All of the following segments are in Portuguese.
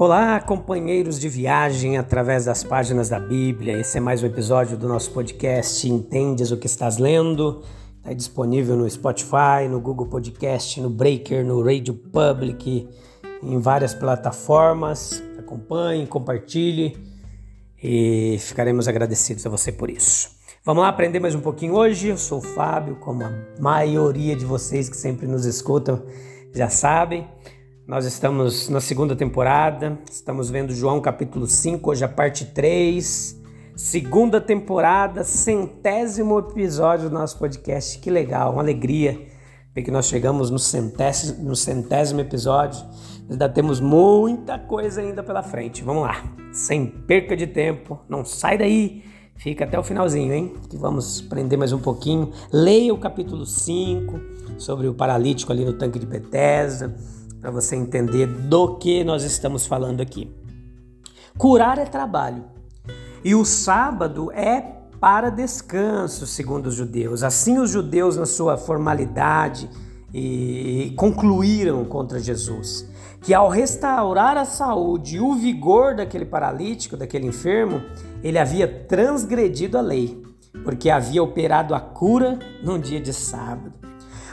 Olá, companheiros de viagem através das páginas da Bíblia. Esse é mais um episódio do nosso podcast Entendes o que estás lendo. Está disponível no Spotify, no Google Podcast, no Breaker, no Radio Public, em várias plataformas. Acompanhe, compartilhe e ficaremos agradecidos a você por isso. Vamos lá aprender mais um pouquinho hoje. Eu sou o Fábio, como a maioria de vocês que sempre nos escutam já sabem. Nós estamos na segunda temporada, estamos vendo João capítulo 5, hoje a parte 3, segunda temporada, centésimo episódio do nosso podcast. Que legal, uma alegria ver que nós chegamos no centésimo, no centésimo episódio. Ainda temos muita coisa ainda pela frente. Vamos lá, sem perca de tempo, não sai daí, fica até o finalzinho, hein? Que vamos aprender mais um pouquinho. Leia o capítulo 5 sobre o paralítico ali no tanque de Bethesda para você entender do que nós estamos falando aqui. Curar é trabalho e o sábado é para descanso, segundo os judeus. Assim, os judeus, na sua formalidade, e concluíram contra Jesus que ao restaurar a saúde e o vigor daquele paralítico, daquele enfermo, ele havia transgredido a lei, porque havia operado a cura num dia de sábado.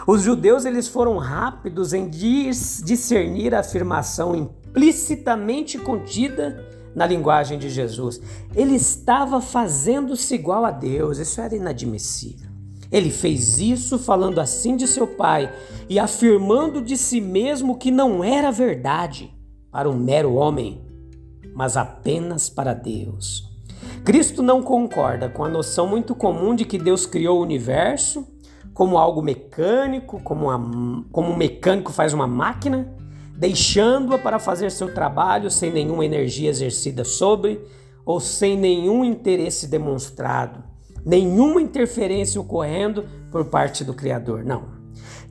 Os judeus eles foram rápidos em discernir a afirmação implicitamente contida na linguagem de Jesus. Ele estava fazendo-se igual a Deus, isso era inadmissível. Ele fez isso falando assim de seu pai e afirmando de si mesmo que não era verdade para um mero homem, mas apenas para Deus. Cristo não concorda com a noção muito comum de que Deus criou o universo como algo mecânico, como, uma, como um mecânico faz uma máquina, deixando-a para fazer seu trabalho sem nenhuma energia exercida sobre ou sem nenhum interesse demonstrado, nenhuma interferência ocorrendo por parte do Criador. Não.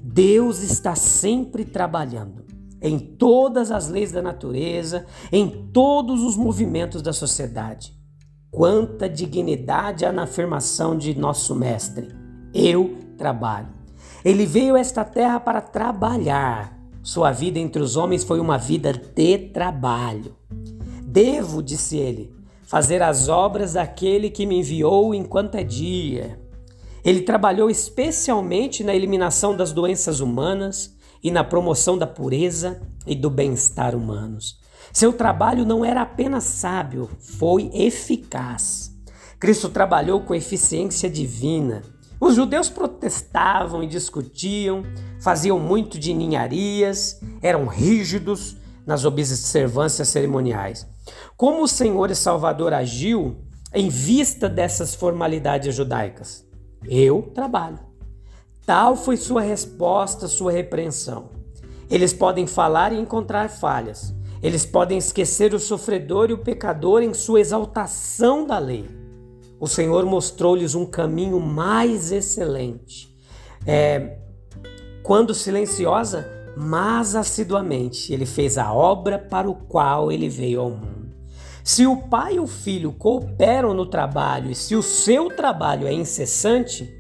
Deus está sempre trabalhando em todas as leis da natureza, em todos os movimentos da sociedade. Quanta dignidade há na afirmação de nosso Mestre: Eu trabalho. Ele veio a esta terra para trabalhar. Sua vida entre os homens foi uma vida de trabalho. Devo, disse ele, fazer as obras daquele que me enviou enquanto é dia. Ele trabalhou especialmente na eliminação das doenças humanas e na promoção da pureza e do bem-estar humanos. Seu trabalho não era apenas sábio, foi eficaz. Cristo trabalhou com eficiência divina. Os judeus protestavam e discutiam, faziam muito de ninharias, eram rígidos nas observâncias cerimoniais. Como o Senhor e Salvador agiu em vista dessas formalidades judaicas? Eu trabalho. Tal foi sua resposta, sua repreensão. Eles podem falar e encontrar falhas. Eles podem esquecer o sofredor e o pecador em sua exaltação da lei o Senhor mostrou-lhes um caminho mais excelente. É, quando silenciosa, mas assiduamente, ele fez a obra para o qual ele veio ao mundo. Se o pai e o filho cooperam no trabalho e se o seu trabalho é incessante,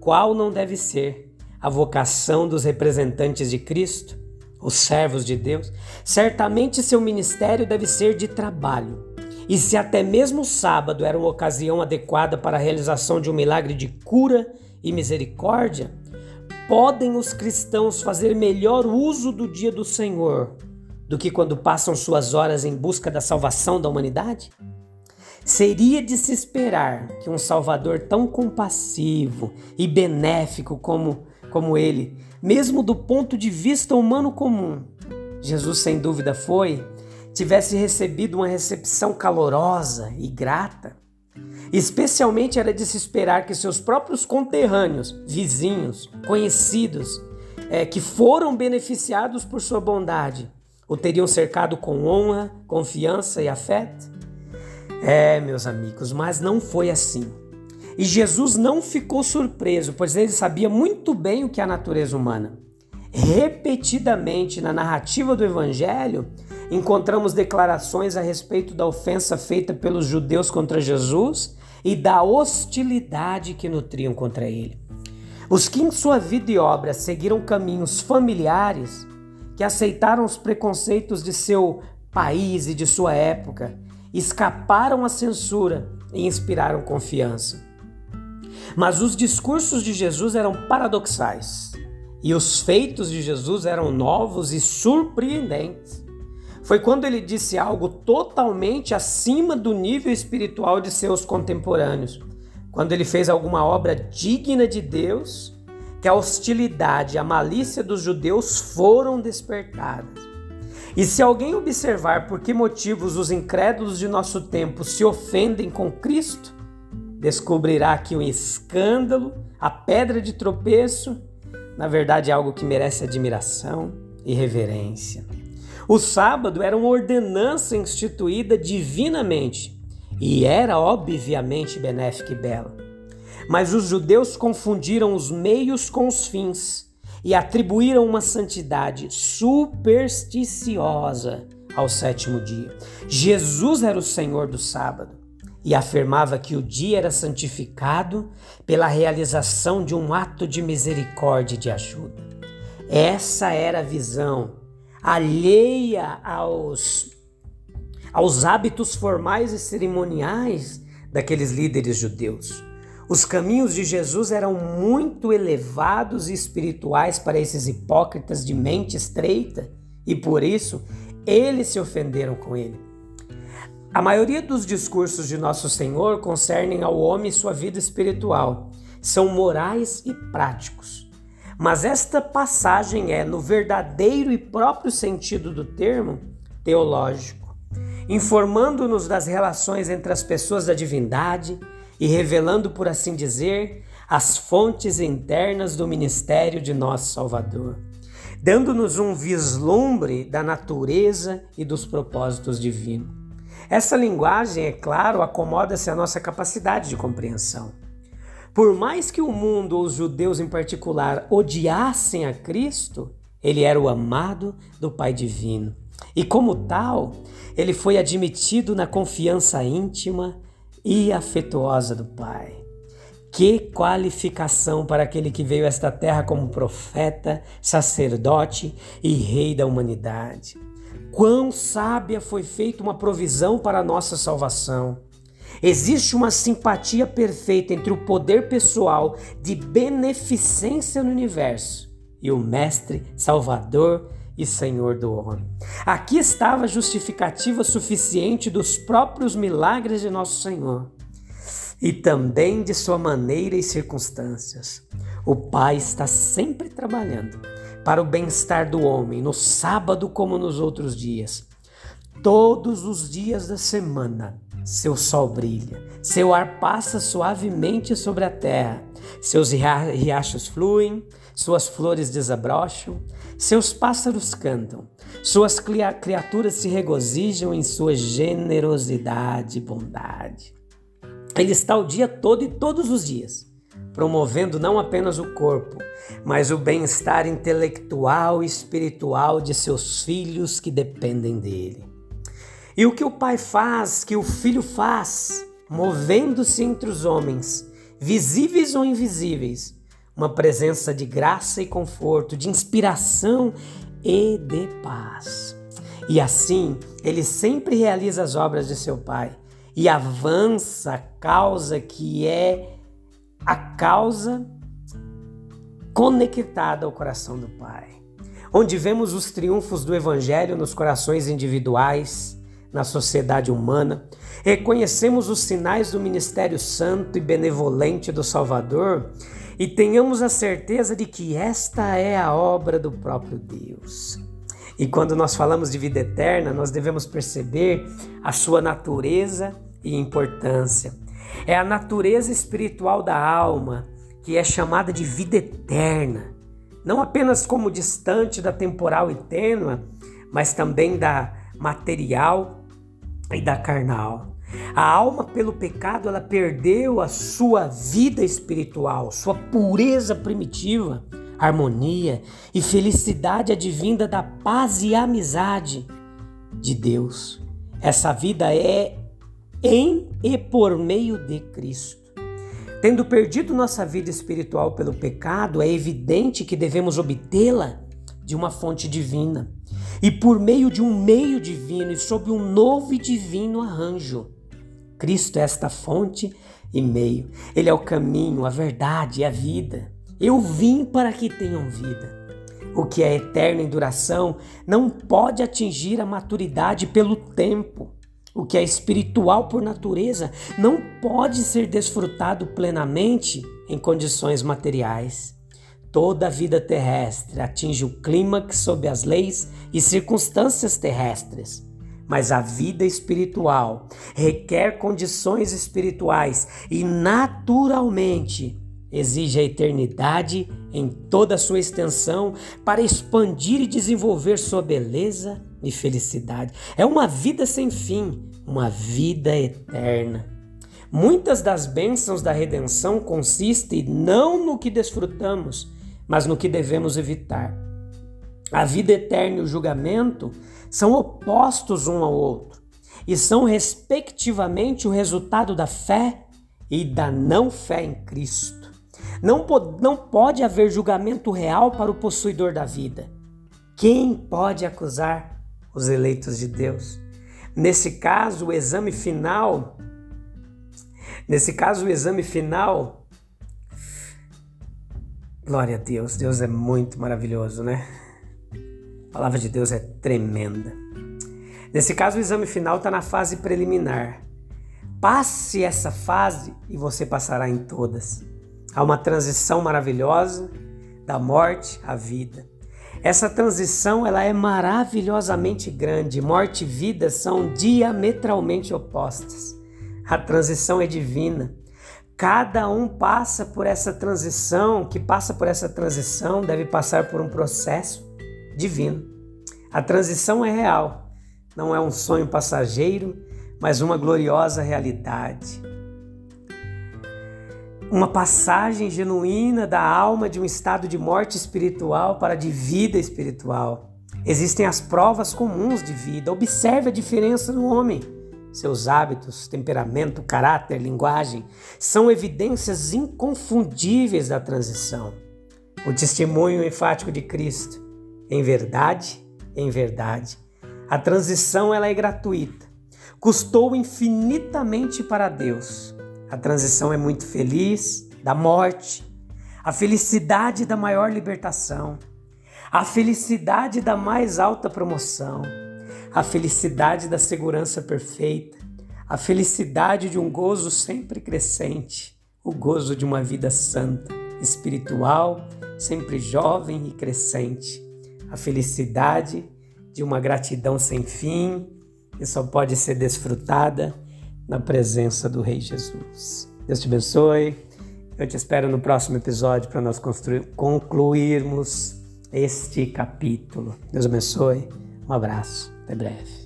qual não deve ser a vocação dos representantes de Cristo, os servos de Deus? Certamente seu ministério deve ser de trabalho e se até mesmo o sábado era uma ocasião adequada para a realização de um milagre de cura e misericórdia, podem os cristãos fazer melhor uso do dia do Senhor do que quando passam suas horas em busca da salvação da humanidade? Seria de se esperar que um Salvador tão compassivo e benéfico como, como ele, mesmo do ponto de vista humano comum, Jesus sem dúvida foi tivesse recebido uma recepção calorosa e grata, Especialmente era de se esperar que seus próprios conterrâneos, vizinhos, conhecidos, é, que foram beneficiados por sua bondade, o teriam cercado com honra, confiança e afeto? É, meus amigos, mas não foi assim. E Jesus não ficou surpreso, pois ele sabia muito bem o que é a natureza humana. Repetidamente na narrativa do Evangelho, encontramos declarações a respeito da ofensa feita pelos judeus contra Jesus e da hostilidade que nutriam contra ele. Os que em sua vida e obra seguiram caminhos familiares, que aceitaram os preconceitos de seu país e de sua época, escaparam à censura e inspiraram confiança. Mas os discursos de Jesus eram paradoxais e os feitos de Jesus eram novos e surpreendentes. Foi quando ele disse algo totalmente acima do nível espiritual de seus contemporâneos, quando ele fez alguma obra digna de Deus, que a hostilidade, a malícia dos judeus foram despertadas. E se alguém observar por que motivos os incrédulos de nosso tempo se ofendem com Cristo, descobrirá que o escândalo, a pedra de tropeço, na verdade é algo que merece admiração e reverência. O sábado era uma ordenança instituída divinamente e era obviamente benéfica e bela. Mas os judeus confundiram os meios com os fins e atribuíram uma santidade supersticiosa ao sétimo dia. Jesus era o Senhor do sábado e afirmava que o dia era santificado pela realização de um ato de misericórdia e de ajuda. Essa era a visão alheia aos, aos hábitos formais e cerimoniais daqueles líderes judeus. Os caminhos de Jesus eram muito elevados e espirituais para esses hipócritas de mente estreita e por isso eles se ofenderam com ele. A maioria dos discursos de Nosso Senhor concernem ao homem e sua vida espiritual. São morais e práticos. Mas esta passagem é, no verdadeiro e próprio sentido do termo, teológico, informando-nos das relações entre as pessoas da divindade e revelando, por assim dizer, as fontes internas do ministério de nosso Salvador, dando-nos um vislumbre da natureza e dos propósitos divinos. Essa linguagem, é claro, acomoda-se à nossa capacidade de compreensão. Por mais que o mundo, os judeus em particular, odiassem a Cristo, ele era o amado do Pai Divino. E como tal, ele foi admitido na confiança íntima e afetuosa do Pai. Que qualificação para aquele que veio a esta terra como profeta, sacerdote e rei da humanidade. Quão sábia foi feita uma provisão para a nossa salvação. Existe uma simpatia perfeita entre o poder pessoal de beneficência no universo e o Mestre, Salvador e Senhor do homem. Aqui estava a justificativa suficiente dos próprios milagres de nosso Senhor e também de sua maneira e circunstâncias. O Pai está sempre trabalhando para o bem-estar do homem, no sábado como nos outros dias. Todos os dias da semana, seu sol brilha, seu ar passa suavemente sobre a terra, seus riachos fluem, suas flores desabrocham, seus pássaros cantam, suas criaturas se regozijam em sua generosidade e bondade. Ele está o dia todo e todos os dias promovendo não apenas o corpo, mas o bem-estar intelectual e espiritual de seus filhos que dependem dele. E o que o pai faz, que o filho faz, movendo-se entre os homens, visíveis ou invisíveis, uma presença de graça e conforto, de inspiração e de paz. E assim, ele sempre realiza as obras de seu pai e avança a causa que é a causa conectada ao coração do Pai, onde vemos os triunfos do Evangelho nos corações individuais, na sociedade humana, reconhecemos os sinais do ministério santo e benevolente do Salvador e tenhamos a certeza de que esta é a obra do próprio Deus. E quando nós falamos de vida eterna, nós devemos perceber a sua natureza e importância É a natureza espiritual da alma que é chamada de vida eterna, não apenas como distante da temporal e tênua, mas também da material e da carnal. A alma, pelo pecado, ela perdeu a sua vida espiritual, sua pureza primitiva, harmonia e felicidade advinda da paz e amizade de Deus. Essa vida é em e por meio de Cristo. Tendo perdido nossa vida espiritual pelo pecado, é evidente que devemos obtê-la de uma fonte divina e por meio de um meio divino e sob um novo e divino arranjo. Cristo é esta fonte e meio. Ele é o caminho, a verdade e a vida. Eu vim para que tenham vida. O que é eterno em duração não pode atingir a maturidade pelo tempo. O que é espiritual por natureza não pode ser desfrutado plenamente em condições materiais. Toda a vida terrestre atinge o clímax sob as leis e circunstâncias terrestres. Mas a vida espiritual requer condições espirituais e, naturalmente, exige a eternidade em toda a sua extensão para expandir e desenvolver sua beleza e felicidade. É uma vida sem fim, uma vida eterna. Muitas das bênçãos da redenção consistem não no que desfrutamos, mas no que devemos evitar. A vida eterna e o julgamento são opostos um ao outro e são, respectivamente, o resultado da fé e da não fé em Cristo. Não, não pode haver julgamento real para o possuidor da vida. Quem pode acusar os eleitos de Deus? Nesse caso, o exame final. Nesse caso, o exame final. Glória a Deus, Deus é muito maravilhoso, né? A palavra de Deus é tremenda. Nesse caso, o exame final está na fase preliminar. Passe essa fase e você passará em todas. Há uma transição maravilhosa da morte à vida. Essa transição ela é maravilhosamente grande. Morte e vida são diametralmente opostas. A transição é divina. Cada um passa por essa transição, que passa por essa transição deve passar por um processo divino. A transição é real, não é um sonho passageiro, mas uma gloriosa realidade uma passagem genuína da alma de um estado de morte espiritual para de vida espiritual. Existem as provas comuns de vida. Observe a diferença no homem. Seus hábitos, temperamento, caráter, linguagem são evidências inconfundíveis da transição. O testemunho enfático de Cristo, em verdade, em verdade. A transição ela é gratuita. Custou infinitamente para Deus a transição é muito feliz da morte, a felicidade da maior libertação, a felicidade da mais alta promoção, a felicidade da segurança perfeita, a felicidade de um gozo sempre crescente, o gozo de uma vida santa, espiritual, sempre jovem e crescente, a felicidade de uma gratidão sem fim, que só pode ser desfrutada na presença do Rei Jesus. Deus te abençoe. Eu te espero no próximo episódio para nós concluirmos este capítulo. Deus abençoe. Um abraço. Até breve.